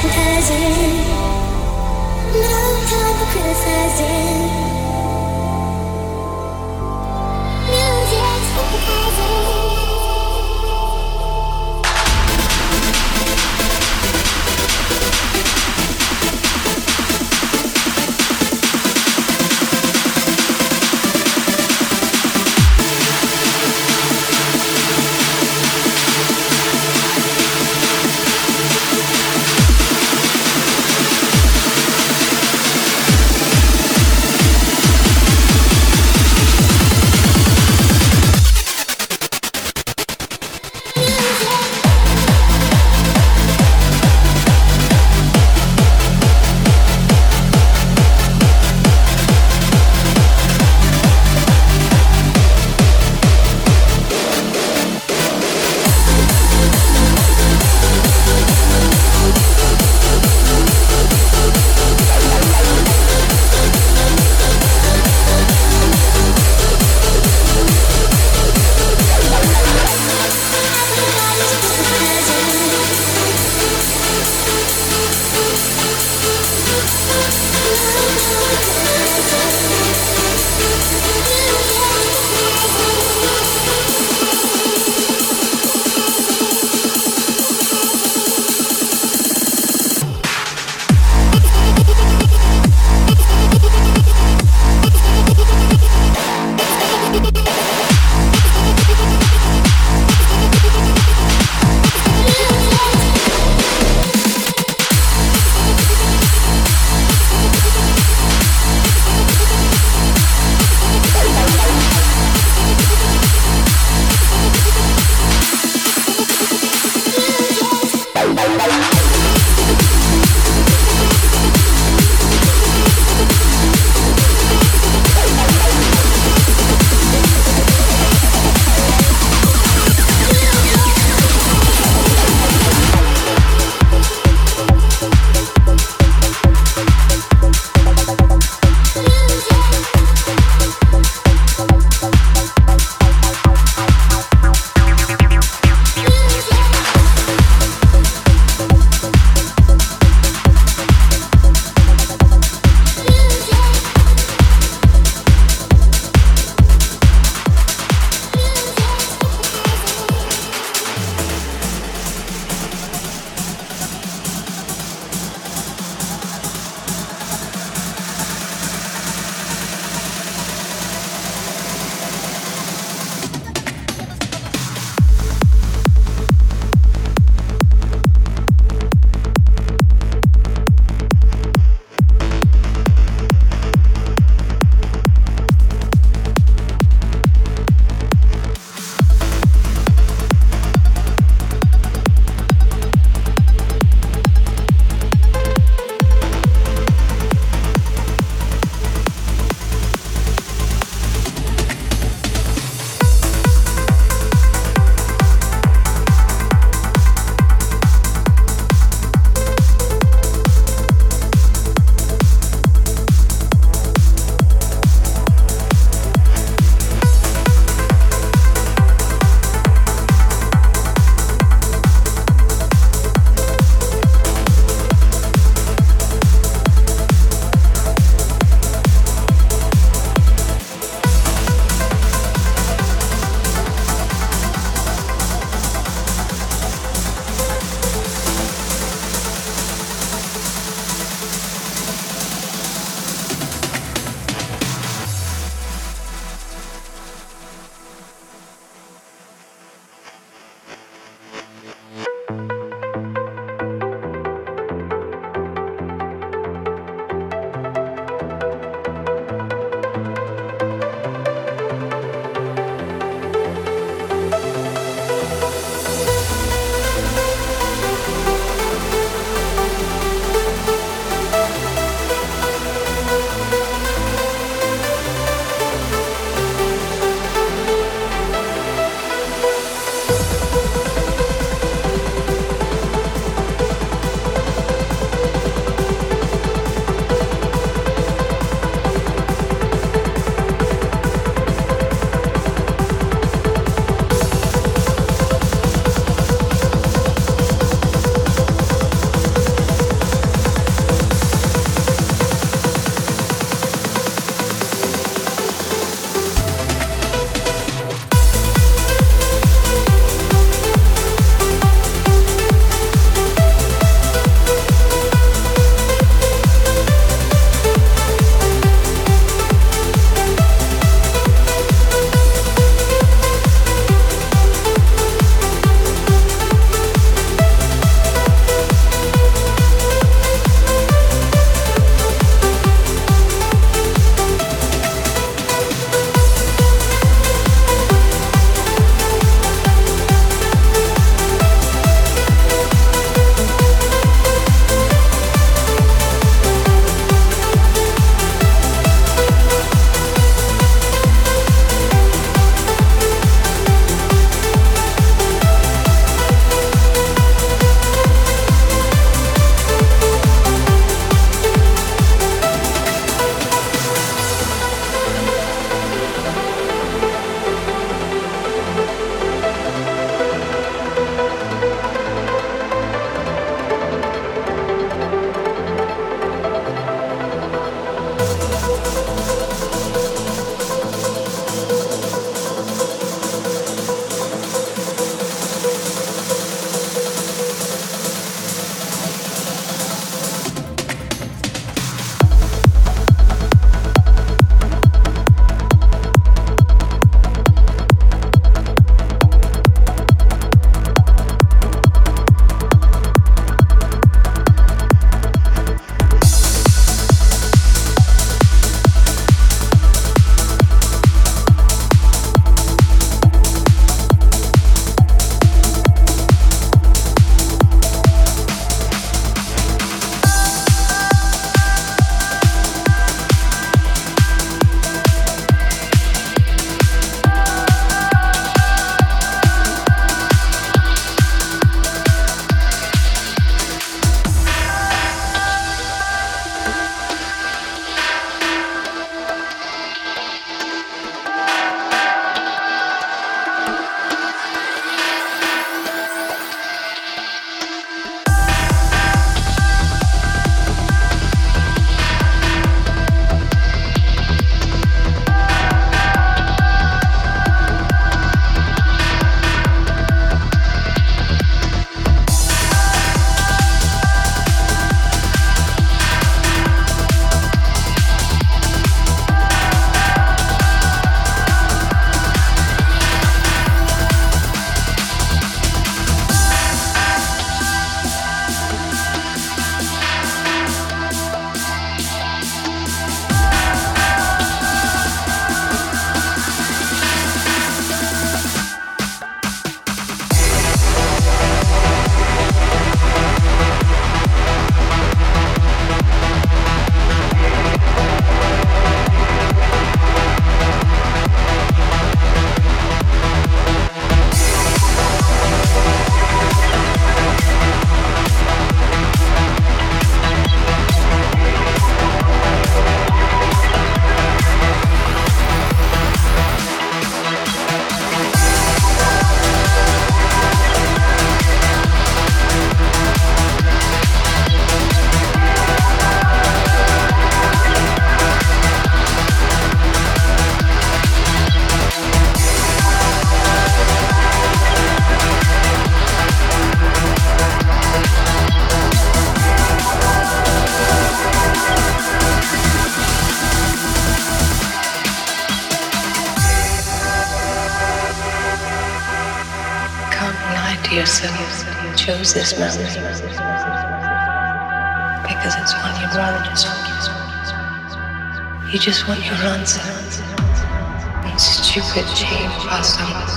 criticizing. No time for criticizing.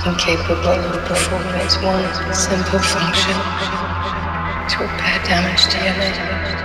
Incapable of performing its one simple function to repair damage to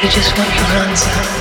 You just want your answer.